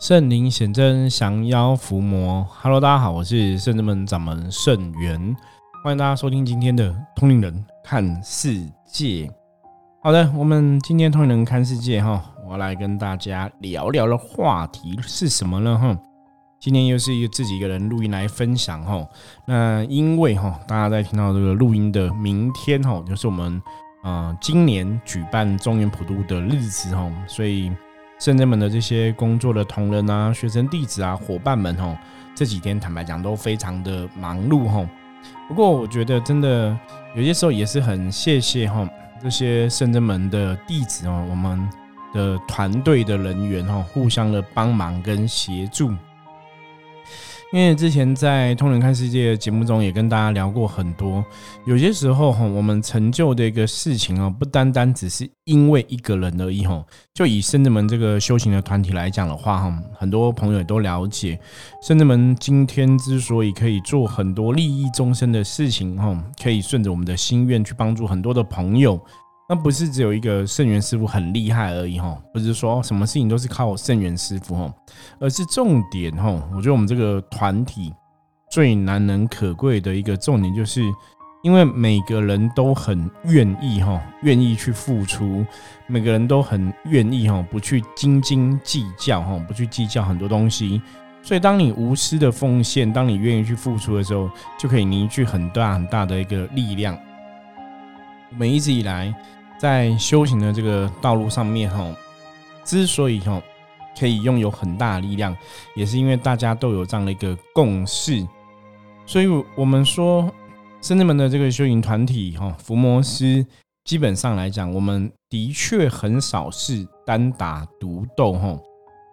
圣灵显真，降妖伏魔。Hello，大家好，我是圣真门掌门圣元，欢迎大家收听今天的通灵人看世界。好的，我们今天通灵人看世界哈，我来跟大家聊聊的话题是什么呢？哈，今天又是一个自己一个人录音来分享哈。那因为哈，大家在听到这个录音的明天哈，就是我们啊今年举办中原普渡的日子哈，所以。圣真门的这些工作的同仁啊、学生弟子啊、伙伴们吼，这几天坦白讲都非常的忙碌吼。不过我觉得真的有些时候也是很谢谢哈这些圣真门的弟子哦，我们的团队的人员哈，互相的帮忙跟协助。因为之前在《通人看世界》节目中也跟大家聊过很多，有些时候哈，我们成就的一个事情哦，不单单只是因为一个人而已哈。就以圣子门这个修行的团体来讲的话哈，很多朋友也都了解，圣子门今天之所以可以做很多利益终身的事情哈，可以顺着我们的心愿去帮助很多的朋友。那不是只有一个圣元师傅很厉害而已哈，不是说什么事情都是靠圣元师傅哈，而是重点哈。我觉得我们这个团体最难能可贵的一个重点，就是因为每个人都很愿意哈，愿意去付出，每个人都很愿意哈，不去斤斤计较哈，不去计较很多东西。所以当你无私的奉献，当你愿意去付出的时候，就可以凝聚很大很大的一个力量。我们一直以来。在修行的这个道路上面，哈，之所以哈可以拥有很大的力量，也是因为大家都有这样的一个共识。所以，我们说，深圳门的这个修行团体，哈，伏魔师，基本上来讲，我们的确很少是单打独斗，哈，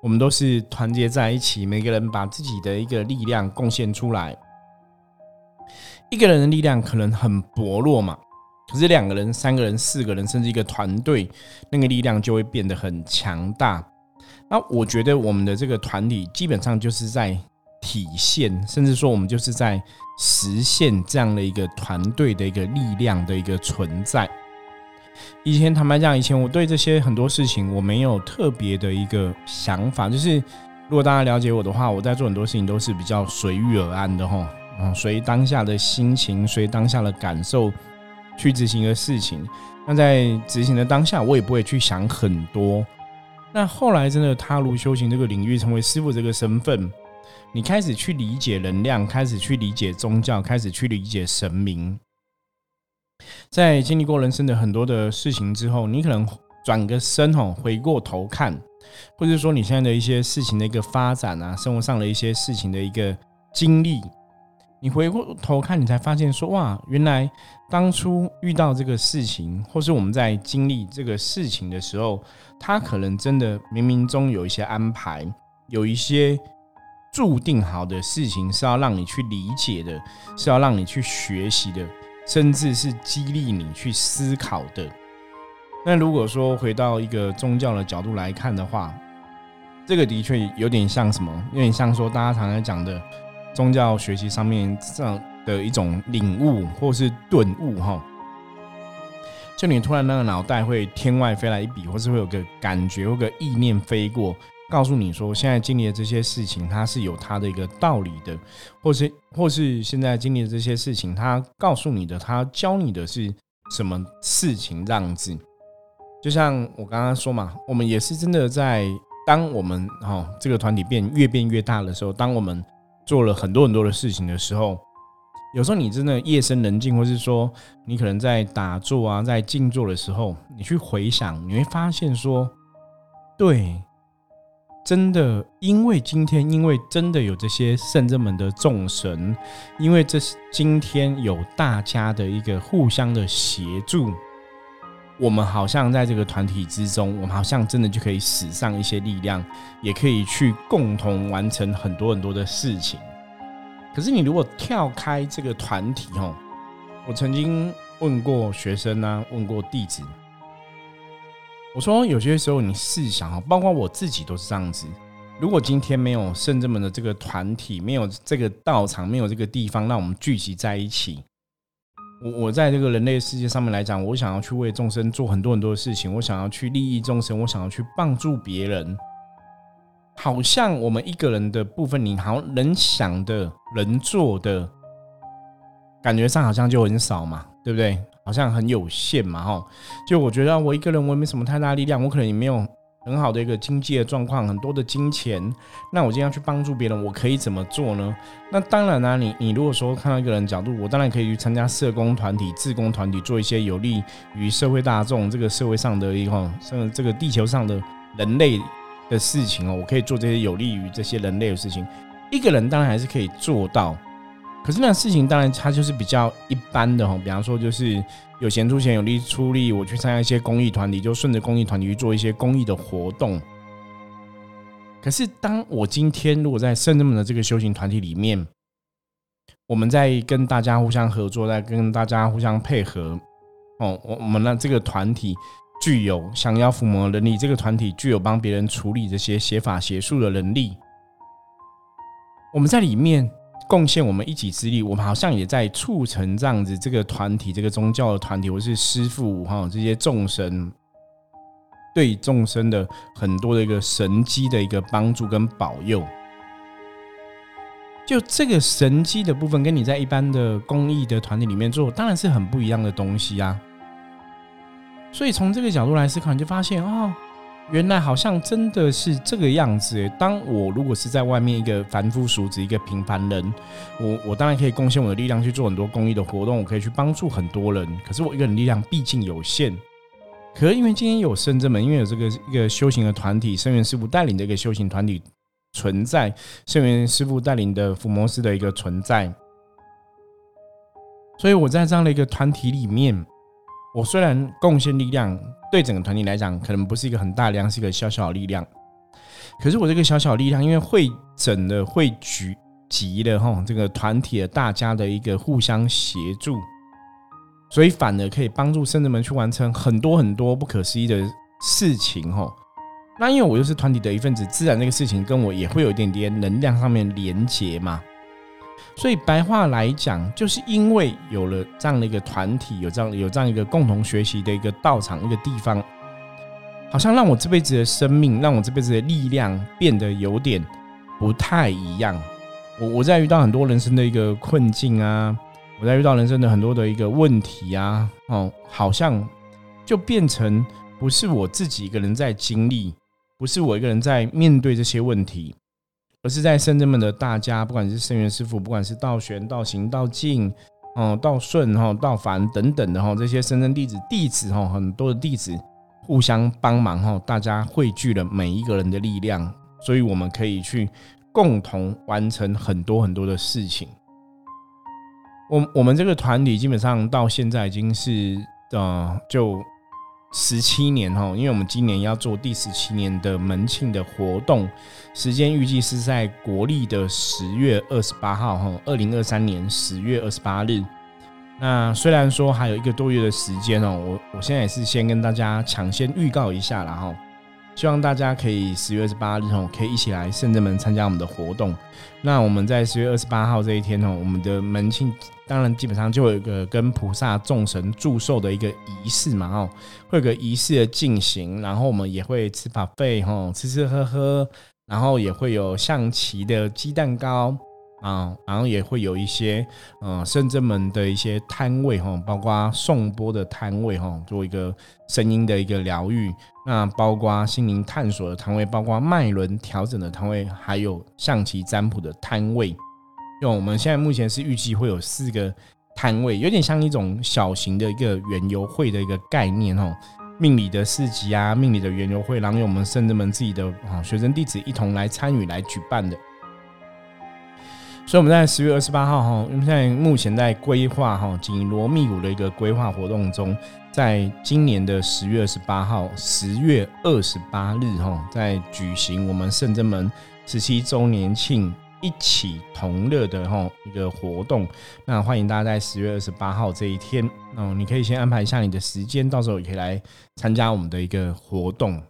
我们都是团结在一起，每个人把自己的一个力量贡献出来。一个人的力量可能很薄弱嘛。可是两个人、三个人、四个人，甚至一个团队，那个力量就会变得很强大。那我觉得我们的这个团体基本上就是在体现，甚至说我们就是在实现这样的一个团队的一个力量的一个存在。以前坦白讲，以前我对这些很多事情我没有特别的一个想法，就是如果大家了解我的话，我在做很多事情都是比较随遇而安的哈，嗯，随当下的心情，随当下的感受。去执行一个事情，那在执行的当下，我也不会去想很多。那后来真的踏入修行这个领域，成为师傅这个身份，你开始去理解能量，开始去理解宗教，开始去理解神明。在经历过人生的很多的事情之后，你可能转个身吼，回过头看，或者说你现在的一些事情的一个发展啊，生活上的一些事情的一个经历。你回过头看，你才发现说哇，原来当初遇到这个事情，或是我们在经历这个事情的时候，他可能真的冥冥中有一些安排，有一些注定好的事情是要让你去理解的，是要让你去学习的，甚至是激励你去思考的。那如果说回到一个宗教的角度来看的话，这个的确有点像什么？有点像说大家常常讲的。宗教学习上面这样的一种领悟或是顿悟哈，就你突然那个脑袋会天外飞来一笔，或是会有个感觉或个意念飞过，告诉你说现在经历的这些事情它是有它的一个道理的，或是或是现在经历的这些事情，它告诉你的，它教你的是什么事情这样子。就像我刚刚说嘛，我们也是真的在当我们哈这个团体变越变越大的时候，当我们做了很多很多的事情的时候，有时候你真的夜深人静，或是说你可能在打坐啊，在静坐的时候，你去回想，你会发现说，对，真的，因为今天，因为真的有这些圣真门的众神，因为这是今天有大家的一个互相的协助。我们好像在这个团体之中，我们好像真的就可以使上一些力量，也可以去共同完成很多很多的事情。可是你如果跳开这个团体哦，我曾经问过学生啊，问过弟子，我说有些时候你试想哦，包括我自己都是这样子。如果今天没有圣者们的这个团体，没有这个道场，没有这个地方让我们聚集在一起。我我在这个人类世界上面来讲，我想要去为众生做很多很多的事情，我想要去利益众生，我想要去帮助别人。好像我们一个人的部分，你好像能想的、能做的，感觉上好像就很少嘛，对不对？好像很有限嘛，哈。就我觉得我一个人，我也没什么太大力量，我可能也没有。很好的一个经济的状况，很多的金钱，那我今天要去帮助别人，我可以怎么做呢？那当然啦，你你如果说看到一个人角度，我当然可以去参加社工团体、自工团体，做一些有利于社会大众、这个社会上的一个，甚这个地球上的人类的事情哦，我可以做这些有利于这些人类的事情。一个人当然还是可以做到。可是那事情当然它就是比较一般的哈，比方说就是有闲出钱，有力出力，我去参加一些公益团体，就顺着公益团体去做一些公益的活动。可是当我今天如果在圣人们的这个修行团体里面，我们在跟大家互相合作，在跟大家互相配合，哦，我我们让这个团体具有降妖伏魔能力，这个团体具有帮别人处理这些邪法邪术的能力，我们在里面。贡献我们一己之力，我们好像也在促成这样子这个团体、这个宗教的团体，或是师父哈这些众生对众生的很多的一个神机的一个帮助跟保佑。就这个神机的部分，跟你在一般的公益的团体里面做，当然是很不一样的东西啊。所以从这个角度来思考，你就发现哦。原来好像真的是这个样子。当我如果是在外面一个凡夫俗子、一个平凡人，我我当然可以贡献我的力量去做很多公益的活动，我可以去帮助很多人。可是我一个人力量毕竟有限。可是因为今天有圣真门，因为有这个一个修行的团体，圣元师傅带领的一个修行团体存在，圣元师傅带领的伏魔师的一个存在，所以我在这样的一个团体里面。我虽然贡献力量，对整个团体来讲，可能不是一个很大量，是一个小小的力量。可是我这个小小力量，因为会整的、会聚集的哈，这个团体的大家的一个互相协助，所以反而可以帮助圣人们去完成很多很多不可思议的事情哈。那因为我又是团体的一份子，自然那个事情跟我也会有一点点能量上面连接嘛。所以白话来讲，就是因为有了这样的一个团体，有这样有这样一个共同学习的一个道场，一个地方，好像让我这辈子的生命，让我这辈子的力量变得有点不太一样。我我在遇到很多人生的一个困境啊，我在遇到人生的很多的一个问题啊，哦，好像就变成不是我自己一个人在经历，不是我一个人在面对这些问题。而是在深圳们的大家，不管是圣元师傅，不管是道玄、道行、道静，哦，道顺哈、道凡等等的哈，这些深圳弟子弟子哈，很多的弟子互相帮忙哈，大家汇聚了每一个人的力量，所以我们可以去共同完成很多很多的事情。我我们这个团体基本上到现在已经是呃就。十七年哈，因为我们今年要做第十七年的门庆的活动，时间预计是在国历的十月二十八号哈，二零二三年十月二十八日。那虽然说还有一个多月的时间哦，我我现在也是先跟大家抢先预告一下了哈，希望大家可以十月二十八日哦，可以一起来圣正门参加我们的活动。那我们在十月二十八号这一天哦，我们的门庆。当然，基本上就有一个跟菩萨众神祝寿的一个仪式嘛，哦，会有个仪式的进行，然后我们也会吃把费，哈，吃吃喝喝，然后也会有象棋的鸡蛋糕啊，然后也会有一些嗯圣真门的一些摊位，哈，包括颂钵的摊位，哈，做一个声音的一个疗愈，那包括心灵探索的摊位，包括脉轮调整的摊位，还有象棋占卜的摊位。因为我们现在目前是预计会有四个摊位，有点像一种小型的一个园游会的一个概念哦，命理的市集啊，命理的园游会，然后由我们圣人们自己的啊学生弟子一同来参与来举办的。所以我们在十月二十八号哈，我们现在目前在规划哈紧锣密鼓的一个规划活动中，在今年的十月二十八号，十月二十八日哈，在举行我们圣真门十七周年庆。一起同乐的哈一个活动，那欢迎大家在十月二十八号这一天，哦，你可以先安排一下你的时间，到时候也可以来参加我们的一个活动。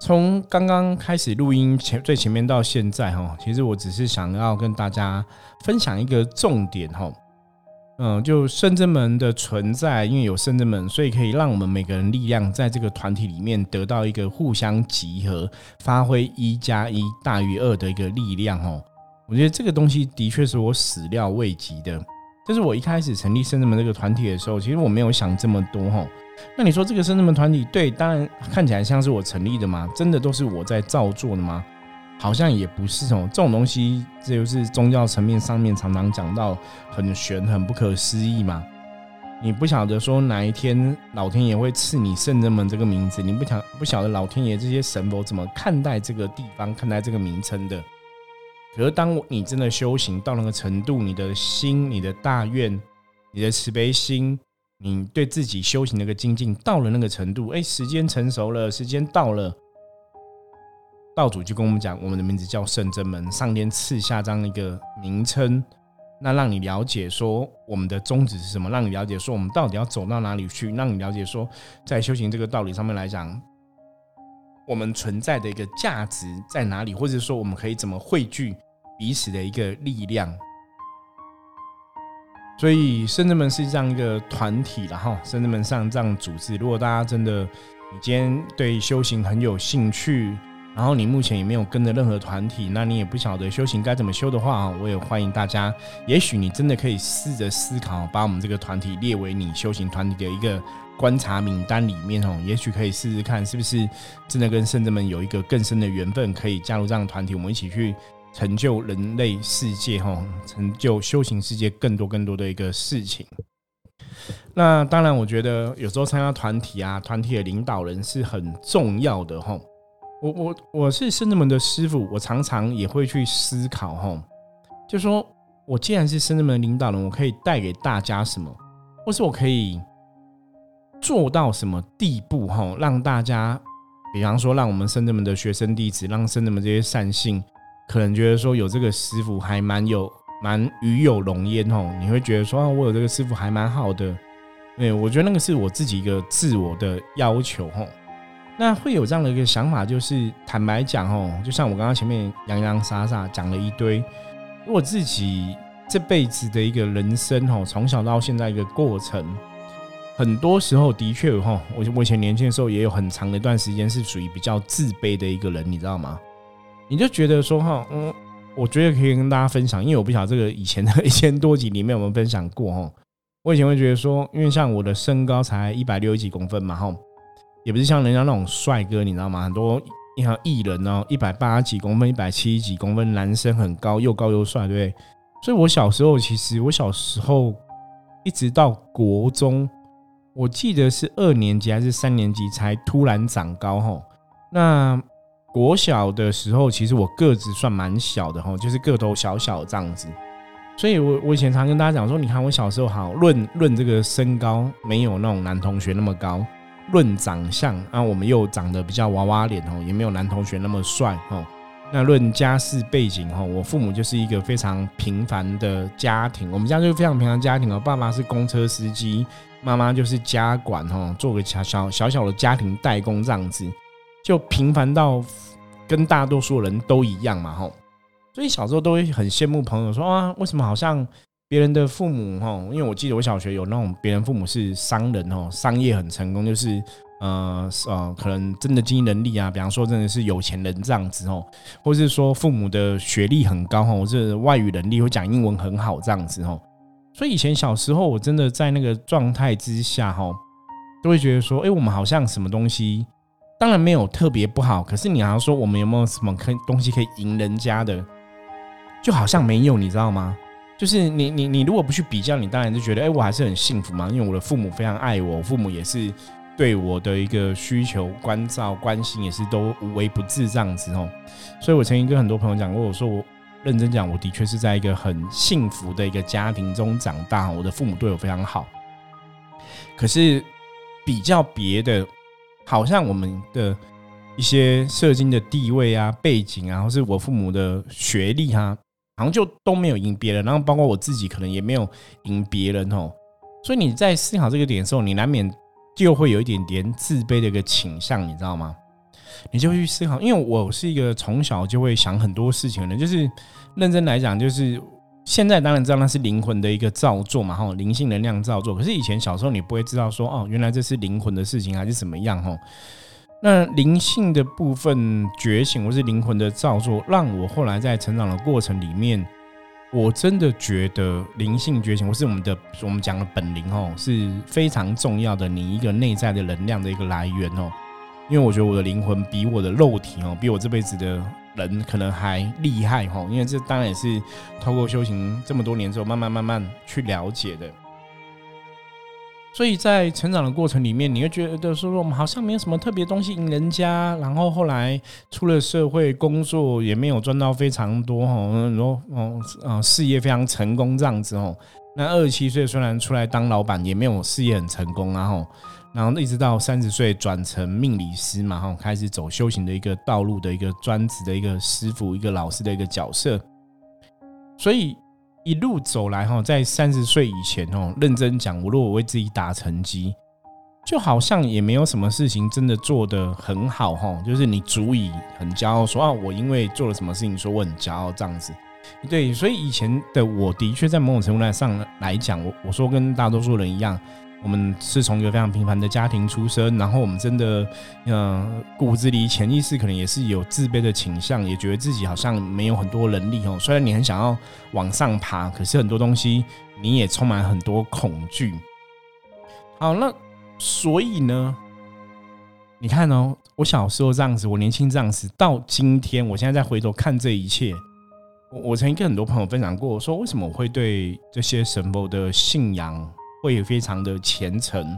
从刚刚开始录音前最前面到现在哈，其实我只是想要跟大家分享一个重点哈，嗯，就圣真门的存在，因为有圣真门，所以可以让我们每个人力量在这个团体里面得到一个互相集合，发挥一加一大于二的一个力量哦。我觉得这个东西的确是我始料未及的。就是我一开始成立圣真门这个团体的时候，其实我没有想这么多哈。那你说这个圣真门团体，对，当然看起来像是我成立的吗？真的都是我在造作的吗？好像也不是哦。这种东西，这就是宗教层面上面常常讲到很玄、很不可思议嘛。你不晓得说哪一天老天爷会赐你圣人门这个名字，你不晓不晓得老天爷这些神佛怎么看待这个地方、看待这个名称的。可是，当你真的修行到那个程度，你的心、你的大愿、你的慈悲心，你对自己修行那个精进到了那个程度，哎，时间成熟了，时间到了，道主就跟我们讲，我们的名字叫圣真门，上天赐下这样一个名称，那让你了解说我们的宗旨是什么，让你了解说我们到底要走到哪里去，让你了解说在修行这个道理上面来讲。我们存在的一个价值在哪里，或者说我们可以怎么汇聚彼此的一个力量？所以深圳门是这样一个团体，然后深圳门上这样组织。如果大家真的你今天对修行很有兴趣，然后你目前也没有跟着任何团体，那你也不晓得修行该怎么修的话我也欢迎大家。也许你真的可以试着思考，把我们这个团体列为你修行团体的一个。观察名单里面哦，也许可以试试看，是不是真的跟圣者们有一个更深的缘分，可以加入这样的团体，我们一起去成就人类世界哈，成就修行世界更多更多的一个事情。那当然，我觉得有时候参加团体啊，团体的领导人是很重要的哈。我我我是圣者们的师傅，我常常也会去思考哈，就说我既然是圣者们的领导人，我可以带给大家什么，或是我可以。做到什么地步？哈，让大家，比方说，让我们圣人门的学生弟子，让圣人门这些善信，可能觉得说有这个师傅还蛮有蛮与有荣焉哦。你会觉得说，我有这个师傅还蛮好的。对，我觉得那个是我自己一个自我的要求吼。那会有这样的一个想法，就是坦白讲哦，就像我刚刚前面洋洋洒洒讲了一堆，我自己这辈子的一个人生哦，从小到现在一个过程。很多时候的确哈，我我以前年轻的时候也有很长的一段时间是属于比较自卑的一个人，你知道吗？你就觉得说哈，嗯，我觉得可以跟大家分享，因为我不晓得这个以前的 一千多集里面有没有分享过哈。我以前会觉得说，因为像我的身高才一百六十几公分嘛哈，也不是像人家那种帅哥，你知道吗？很多你像艺人哦，一百八几公分、一百七几公分，男生很高，又高又帅，对不对？所以我小时候其实我小时候一直到国中。我记得是二年级还是三年级才突然长高吼。那国小的时候，其实我个子算蛮小的吼，就是个头小小这样子。所以我我以前常跟大家讲说，你看我小时候好论论这个身高，没有那种男同学那么高；论长相啊，我们又长得比较娃娃脸哦，也没有男同学那么帅哦。那论家世背景哦，我父母就是一个非常平凡的家庭，我们家就是非常平凡家庭哦。爸爸是公车司机，妈妈就是家管哦，做个小小小小的家庭代工这样子，就平凡到跟大多数人都一样嘛吼。所以小时候都会很羡慕朋友说啊，为什么好像别人的父母哈？因为我记得我小学有那种别人父母是商人哦，商业很成功，就是。呃呃，可能真的经营能力啊，比方说真的是有钱人这样子哦，或是说父母的学历很高哈，或者外语能力会讲英文很好这样子哦。所以以前小时候我真的在那个状态之下哈，都会觉得说，哎，我们好像什么东西，当然没有特别不好，可是你好像说我们有没有什么可东西可以赢人家的，就好像没有，你知道吗？就是你你你如果不去比较，你当然就觉得，哎，我还是很幸福嘛，因为我的父母非常爱我，父母也是。对我的一个需求、关照、关心也是都无微不至这样子哦，所以我曾经跟很多朋友讲过，我说我认真讲，我的确是在一个很幸福的一个家庭中长大，我的父母对我非常好。可是比较别的，好像我们的一些社经的地位啊、背景啊，或是我父母的学历哈，好像就都没有赢别人，然后包括我自己可能也没有赢别人哦。所以你在思考这个点的时候，你难免。就会有一点点自卑的一个倾向，你知道吗？你就会去思考，因为我是一个从小就会想很多事情的人，就是认真来讲，就是现在当然知道那是灵魂的一个造作嘛，哈，灵性能量造作。可是以前小时候你不会知道说，哦，原来这是灵魂的事情还是怎么样，哈。那灵性的部分觉醒或是灵魂的造作，让我后来在成长的过程里面，我真的觉得灵性觉醒或是我们的我们讲的本灵哦，是非常重要的，你一个内在的能量的一个来源哦。因为我觉得我的灵魂比我的肉体哦，比我这辈子的人可能还厉害哈。因为这当然也是透过修行这么多年之后，慢慢慢慢去了解的。所以在成长的过程里面，你会觉得说，我们好像没有什么特别东西赢人家，然后后来出了社会工作也没有赚到非常多哈，然后哦啊事业非常成功这样子哦。那二十七岁虽然出来当老板，也没有事业很成功然后，然后一直到三十岁转成命理师嘛哈，开始走修行的一个道路的一个专职的一个师傅、一个老师的一个角色，所以。一路走来哈，在三十岁以前哦，认真讲，我如果为自己打成绩，就好像也没有什么事情真的做得很好哈。就是你足以很骄傲说啊，我因为做了什么事情，说我很骄傲这样子。对，所以以前的我的确在某种程度来上来讲，我我说跟大多数人一样。我们是从一个非常平凡的家庭出生，然后我们真的，嗯，骨子里潜意识可能也是有自卑的倾向，也觉得自己好像没有很多能力哦。虽然你很想要往上爬，可是很多东西你也充满很多恐惧。好，那所以呢，你看哦，我小时候这样子，我年轻这样子，到今天，我现在再回头看这一切，我我曾经跟很多朋友分享过，说为什么我会对这些神佛的信仰。会非常的虔诚，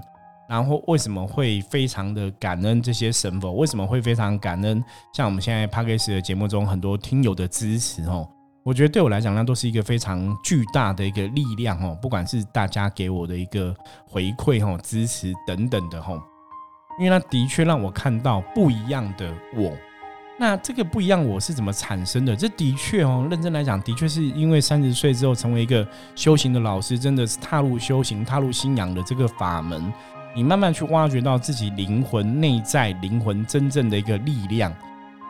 然后为什么会非常的感恩这些神佛？为什么会非常感恩？像我们现在 p a d c a s 的节目中很多听友的支持哦，我觉得对我来讲，那都是一个非常巨大的一个力量哦。不管是大家给我的一个回馈哦、支持等等的哦，因为那的确让我看到不一样的我。那这个不一样，我是怎么产生的？这的确哦，认真来讲，的确是因为三十岁之后成为一个修行的老师，真的是踏入修行、踏入信仰的这个法门，你慢慢去挖掘到自己灵魂内在、灵魂真正的一个力量，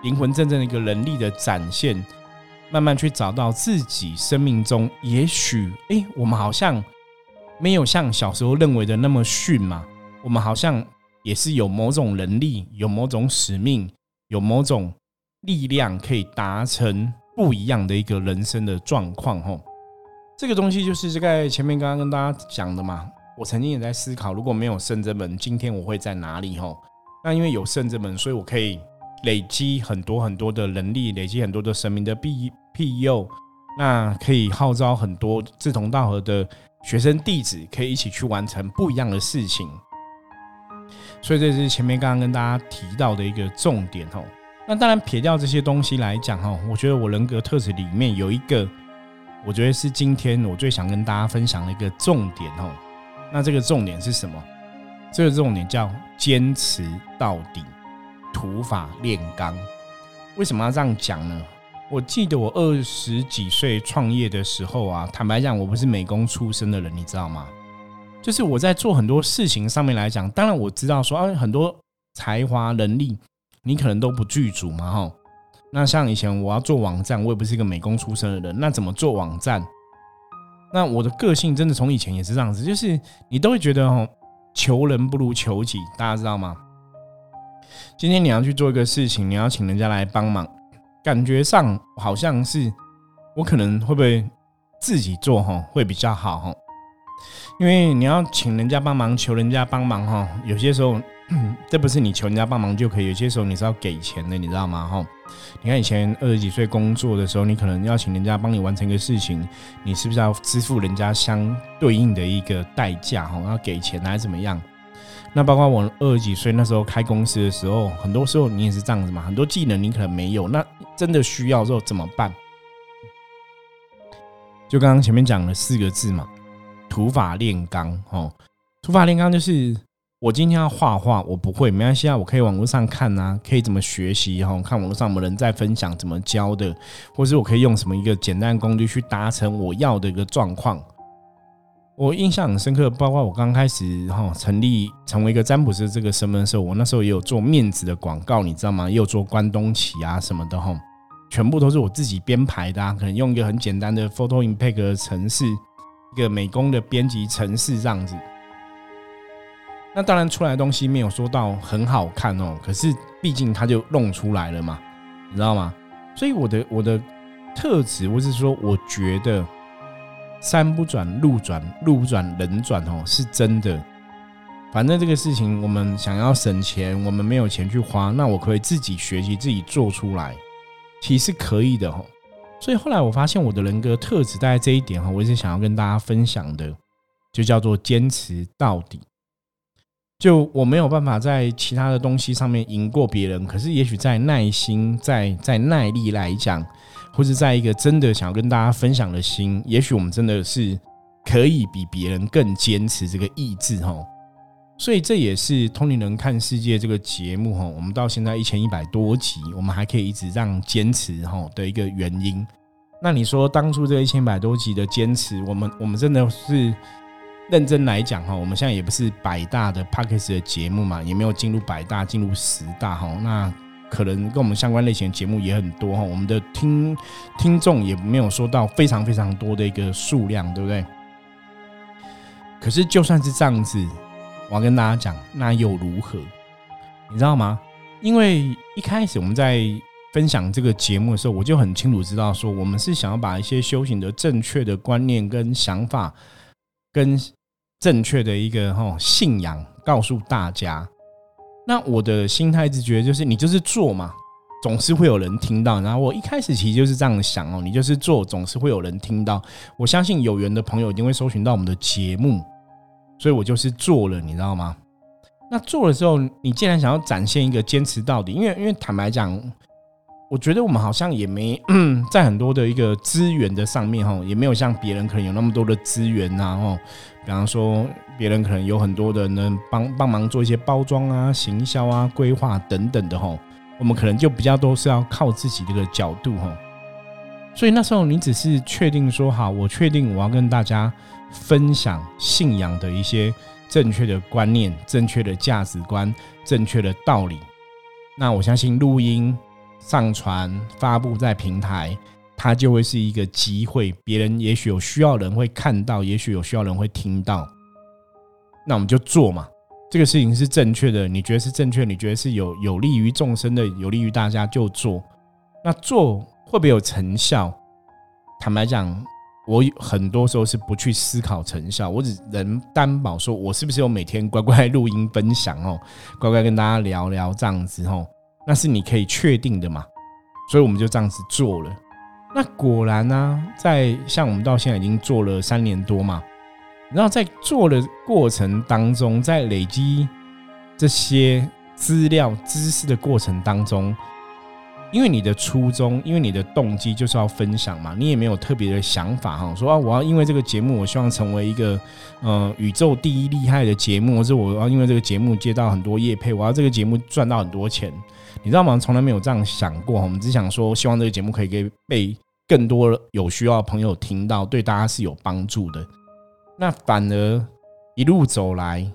灵魂真正的一个能力的展现，慢慢去找到自己生命中，也许哎，我们好像没有像小时候认为的那么逊嘛，我们好像也是有某种能力，有某种使命。有某种力量可以达成不一样的一个人生的状况，吼，这个东西就是在前面刚刚跟大家讲的嘛。我曾经也在思考，如果没有圣者门，今天我会在哪里？吼，那因为有圣者门，所以我可以累积很多很多的能力，累积很多的神明的庇庇佑，那可以号召很多志同道合的学生弟子，可以一起去完成不一样的事情。所以这是前面刚刚跟大家提到的一个重点哦。那当然撇掉这些东西来讲哈，我觉得我人格特质里面有一个，我觉得是今天我最想跟大家分享的一个重点哦。那这个重点是什么？这个重点叫坚持到底，土法炼钢。为什么要这样讲呢？我记得我二十几岁创业的时候啊，坦白讲，我不是美工出身的人，你知道吗？就是我在做很多事情上面来讲，当然我知道说啊，很多才华能力你可能都不具足嘛，哈。那像以前我要做网站，我也不是一个美工出身的人，那怎么做网站？那我的个性真的从以前也是这样子，就是你都会觉得哦，求人不如求己，大家知道吗？今天你要去做一个事情，你要请人家来帮忙，感觉上好像是我可能会不会自己做哈会比较好哈。因为你要请人家帮忙，求人家帮忙哈，有些时候 这不是你求人家帮忙就可以，有些时候你是要给钱的，你知道吗？哈，你看以前二十几岁工作的时候，你可能要请人家帮你完成一个事情，你是不是要支付人家相对应的一个代价？哈，要给钱还是怎么样？那包括我二十几岁那时候开公司的时候，很多时候你也是这样子嘛，很多技能你可能没有，那真的需要之后怎么办？就刚刚前面讲了四个字嘛。土法炼钢，哦，土法炼钢就是我今天要画画，我不会，没关系啊，我可以网络上看啊，可以怎么学习，哈，看网络上有人在分享怎么教的，或是我可以用什么一个简单工具去达成我要的一个状况。我印象很深刻，包括我刚开始哈成立成为一个占卜师这个身份的时候，我那时候也有做面子的广告，你知道吗？也有做关东旗啊什么的，哈。全部都是我自己编排的，啊，可能用一个很简单的 Photo Impact 的程式，一个美工的编辑程式这样子。那当然出来的东西没有说到很好看哦，可是毕竟它就弄出来了嘛，你知道吗？所以我的我的特质，或是说我觉得山不转路转，路不转人转哦，是真的。反正这个事情，我们想要省钱，我们没有钱去花，那我可以自己学习，自己做出来，其实可以的哈。所以后来我发现我的人格特质在这一点哈，我一直想要跟大家分享的，就叫做坚持到底。就我没有办法在其他的东西上面赢过别人，可是也许在耐心、在在耐力来讲，或者在一个真的想要跟大家分享的心，也许我们真的是可以比别人更坚持这个意志哈。所以这也是《通灵人看世界》这个节目哈，我们到现在一千一百多集，我们还可以一直这样坚持哈的一个原因。那你说当初这一千一百多集的坚持，我们我们真的是认真来讲哈，我们现在也不是百大的 p a c k e 的节目嘛，也没有进入百大，进入十大哈。那可能跟我们相关类型的节目也很多哈，我们的听听众也没有说到非常非常多的一个数量，对不对？可是就算是这样子。我要跟大家讲，那又如何？你知道吗？因为一开始我们在分享这个节目的时候，我就很清楚知道，说我们是想要把一些修行的正确的观念跟想法，跟正确的一个哈信仰告诉大家。那我的心态直觉，就是你就是做嘛，总是会有人听到。然后我一开始其实就是这样想哦，你就是做，总是会有人听到。我相信有缘的朋友一定会搜寻到我们的节目。所以我就是做了，你知道吗？那做了之后，你既然想要展现一个坚持到底，因为因为坦白讲，我觉得我们好像也没 在很多的一个资源的上面哈，也没有像别人可能有那么多的资源呐哈。比方说，别人可能有很多的能帮帮忙做一些包装啊、行销啊、规划等等的哈，我们可能就比较多是要靠自己这个角度哈。所以那时候你只是确定说好，我确定我要跟大家。分享信仰的一些正确的观念、正确的价值观、正确的道理。那我相信录音、上传、发布在平台，它就会是一个机会。别人也许有需要人会看到，也许有需要人会听到。那我们就做嘛。这个事情是正确的，你觉得是正确？你觉得是有有利于众生的、有利于大家，就做。那做会不会有成效？坦白讲。我很多时候是不去思考成效，我只能担保说，我是不是有每天乖乖录音分享哦，乖乖跟大家聊聊这样子哦，那是你可以确定的嘛？所以我们就这样子做了。那果然呢，在像我们到现在已经做了三年多嘛，然后在做的过程当中，在累积这些资料知识的过程当中。因为你的初衷，因为你的动机就是要分享嘛，你也没有特别的想法哈，说啊，我要因为这个节目，我希望成为一个呃宇宙第一厉害的节目，或者我要因为这个节目接到很多业配，我要这个节目赚到很多钱，你知道吗？从来没有这样想过，我们只想说，希望这个节目可以给被更多有需要的朋友听到，对大家是有帮助的。那反而一路走来。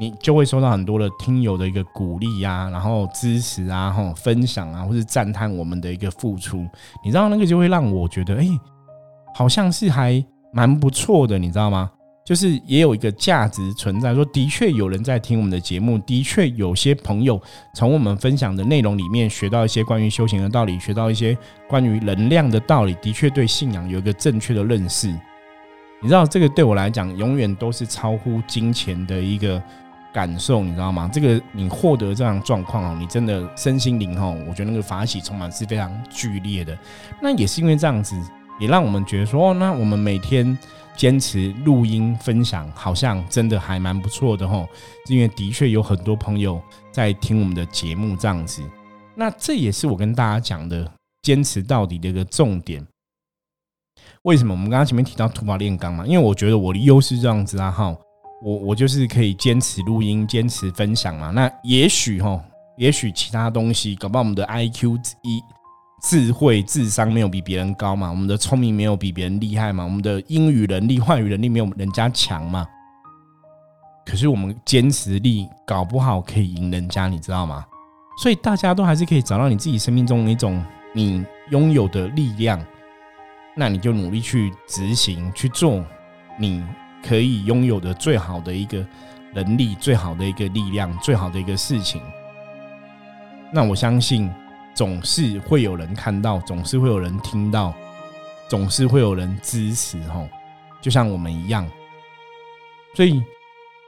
你就会收到很多的听友的一个鼓励呀，然后支持啊，哈，分享啊，或是赞叹我们的一个付出，你知道那个就会让我觉得，哎，好像是还蛮不错的，你知道吗？就是也有一个价值存在，说的确有人在听我们的节目，的确有些朋友从我们分享的内容里面学到一些关于修行的道理，学到一些关于能量的道理，的确对信仰有一个正确的认识。你知道这个对我来讲，永远都是超乎金钱的一个。感受你知道吗？这个你获得这样状况哦，你真的身心灵哦，我觉得那个法喜充满是非常剧烈的。那也是因为这样子，也让我们觉得说，哦，那我们每天坚持录音分享，好像真的还蛮不错的吼。因为的确有很多朋友在听我们的节目这样子。那这也是我跟大家讲的坚持到底的一个重点。为什么？我们刚刚前面提到土法炼钢嘛，因为我觉得我的优势这样子啊，哈。我我就是可以坚持录音，坚持分享嘛。那也许哈，也许其他东西，搞不好我们的 I Q 一智慧智商没有比别人高嘛，我们的聪明没有比别人厉害嘛，我们的英语能力、话语能力没有人家强嘛。可是我们坚持力搞不好可以赢人家，你知道吗？所以大家都还是可以找到你自己生命中那种你拥有的力量，那你就努力去执行去做，你可以拥有的最好的一个能力，最好的一个力量，最好的一个事情。那我相信，总是会有人看到，总是会有人听到，总是会有人支持，吼，就像我们一样。所以，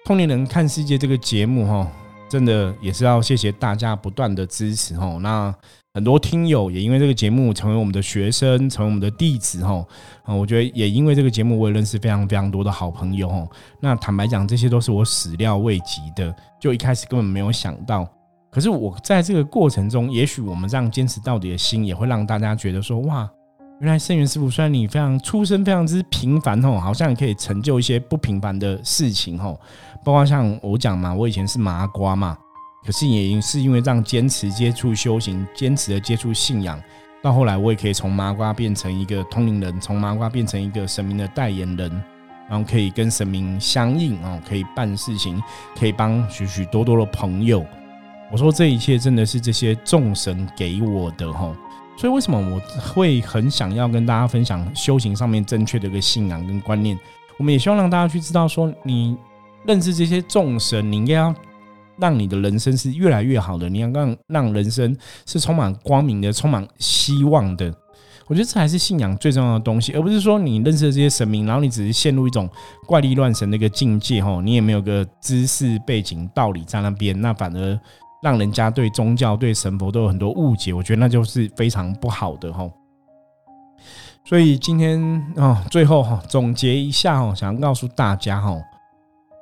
通年人看世界这个节目，哈，真的也是要谢谢大家不断的支持，吼。那很多听友也因为这个节目成为我们的学生，成为我们的弟子，吼。啊，我觉得也因为这个节目，我也认识非常非常多的好朋友，吼。那坦白讲，这些都是我始料未及的，就一开始根本没有想到。可是我在这个过程中，也许我们这样坚持到底的心，也会让大家觉得说：哇，原来圣元师傅虽然你非常出身非常之平凡吼，好像可以成就一些不平凡的事情吼。包括像我讲嘛，我以前是麻瓜嘛，可是也是因为这样坚持接触修行，坚持的接触信仰，到后来我也可以从麻瓜变成一个通灵人，从麻瓜变成一个神明的代言人，然后可以跟神明相应哦，可以办事情，可以帮许许多多的朋友。我说这一切真的是这些众神给我的哈，所以为什么我会很想要跟大家分享修行上面正确的一个信仰跟观念？我们也希望让大家去知道说，你认识这些众神，你应该要让你的人生是越来越好的，你要让让人生是充满光明的，充满希望的。我觉得这才是信仰最重要的东西，而不是说你认识的这些神明，然后你只是陷入一种怪力乱神的一个境界哈，你也没有个知识背景道理在那边，那反而。让人家对宗教、对神佛都有很多误解，我觉得那就是非常不好的哈。所以今天啊，最后哈总结一下哈，想要告诉大家哈，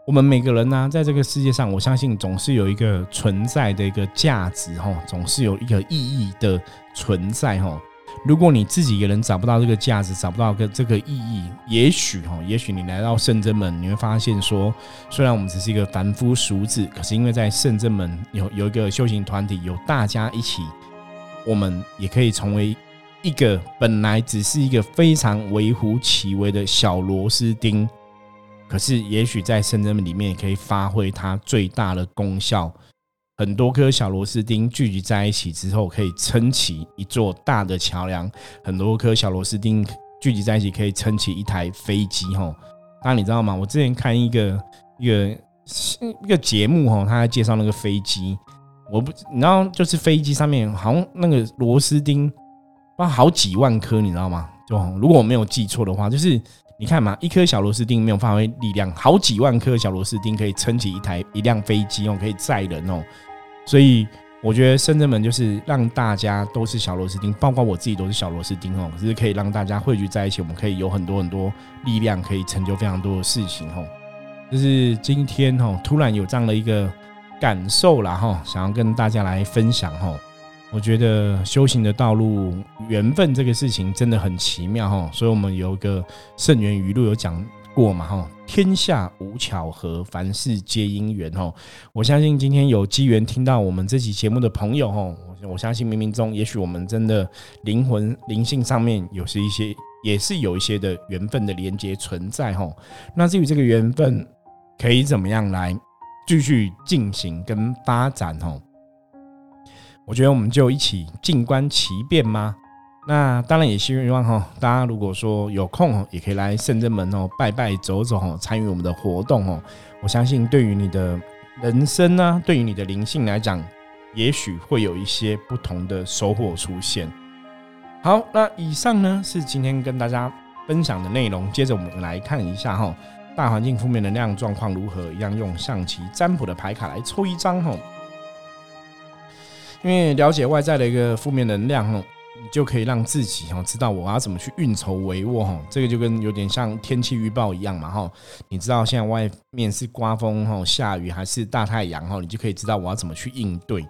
我们每个人呢，在这个世界上，我相信总是有一个存在的一个价值哈，总是有一个意义的存在哈。如果你自己一个人找不到这个价值，找不到个这个意义，也许哈，也许你来到圣真门，你会发现说，虽然我们只是一个凡夫俗子，可是因为在圣真门有有一个修行团体，有大家一起，我们也可以成为一个本来只是一个非常微乎其微的小螺丝钉，可是也许在圣真门里面，也可以发挥它最大的功效。很多颗小螺丝钉聚集在一起之后，可以撑起一座大的桥梁。很多颗小螺丝钉聚集在一起，可以撑起一台飞机。哈，那你知道吗？我之前看一个一个一个节目，哈，他在介绍那个飞机。我不，你知道，就是飞机上面好像那个螺丝钉，哇，好几万颗，你知道吗？就如果我没有记错的话，就是你看嘛，一颗小螺丝钉没有发挥力量，好几万颗小螺丝钉可以撑起一台一辆飞机哦，可以载人哦。所以我觉得深圳门就是让大家都是小螺丝钉，包括我自己都是小螺丝钉哦。可是可以让大家汇聚在一起，我们可以有很多很多力量，可以成就非常多的事情哦。就是今天哦，突然有这样的一个感受了哈，想要跟大家来分享哈。我觉得修行的道路，缘分这个事情真的很奇妙哈。所以我们有一个圣元语录有讲。过嘛哈，天下无巧合，凡事皆因缘哈。我相信今天有机缘听到我们这期节目的朋友哈，我相信冥冥中，也许我们真的灵魂灵性上面有是一些，也是有一些的缘分的连接存在哈。那至于这个缘分可以怎么样来继续进行跟发展哈，我觉得我们就一起静观其变吗？那当然也希望哈，大家如果说有空哦，也可以来圣真门哦，拜拜走走哦，参与我们的活动哦。我相信对于你的人生呢，对于你的灵性来讲，也许会有一些不同的收获出现。好，那以上呢是今天跟大家分享的内容。接着我们来看一下哈，大环境负面能量状况如何？一样用象棋占卜的牌卡来抽一张哈，因为了解外在的一个负面能量哈。你就可以让自己哈知道我要怎么去运筹帷幄哈，这个就跟有点像天气预报一样嘛哈。你知道现在外面是刮风哈、下雨还是大太阳哈，你就可以知道我要怎么去应对。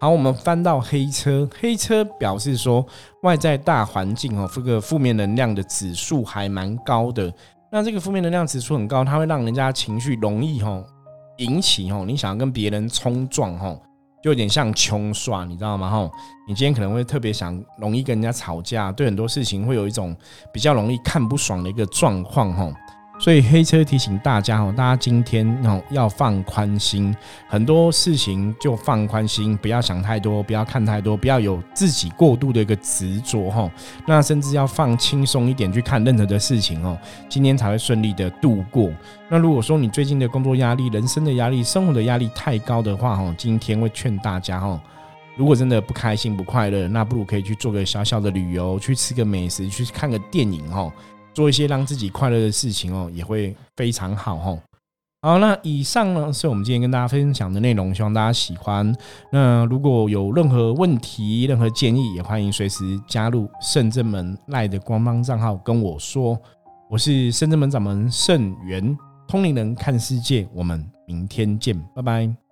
好，我们翻到黑车，黑车表示说外在大环境哈，这个负面能量的指数还蛮高的。那这个负面能量指数很高，它会让人家情绪容易哈引起哈，你想要跟别人冲撞哈。就有点像穷耍，你知道吗？吼，你今天可能会特别想，容易跟人家吵架，对很多事情会有一种比较容易看不爽的一个状况，吼。所以黑车提醒大家哦，大家今天哦要放宽心，很多事情就放宽心，不要想太多，不要看太多，不要有自己过度的一个执着哈。那甚至要放轻松一点去看任何的事情哦，今天才会顺利的度过。那如果说你最近的工作压力、人生的压力、生活的压力太高的话哈，今天会劝大家哈，如果真的不开心、不快乐，那不如可以去做个小小的旅游，去吃个美食，去看个电影哦。做一些让自己快乐的事情哦，也会非常好哦。好，那以上呢是我们今天跟大家分享的内容，希望大家喜欢。那如果有任何问题、任何建议，也欢迎随时加入圣正门赖的官方账号跟我说。我是圣正门掌门圣元，通灵人看世界，我们明天见，拜拜。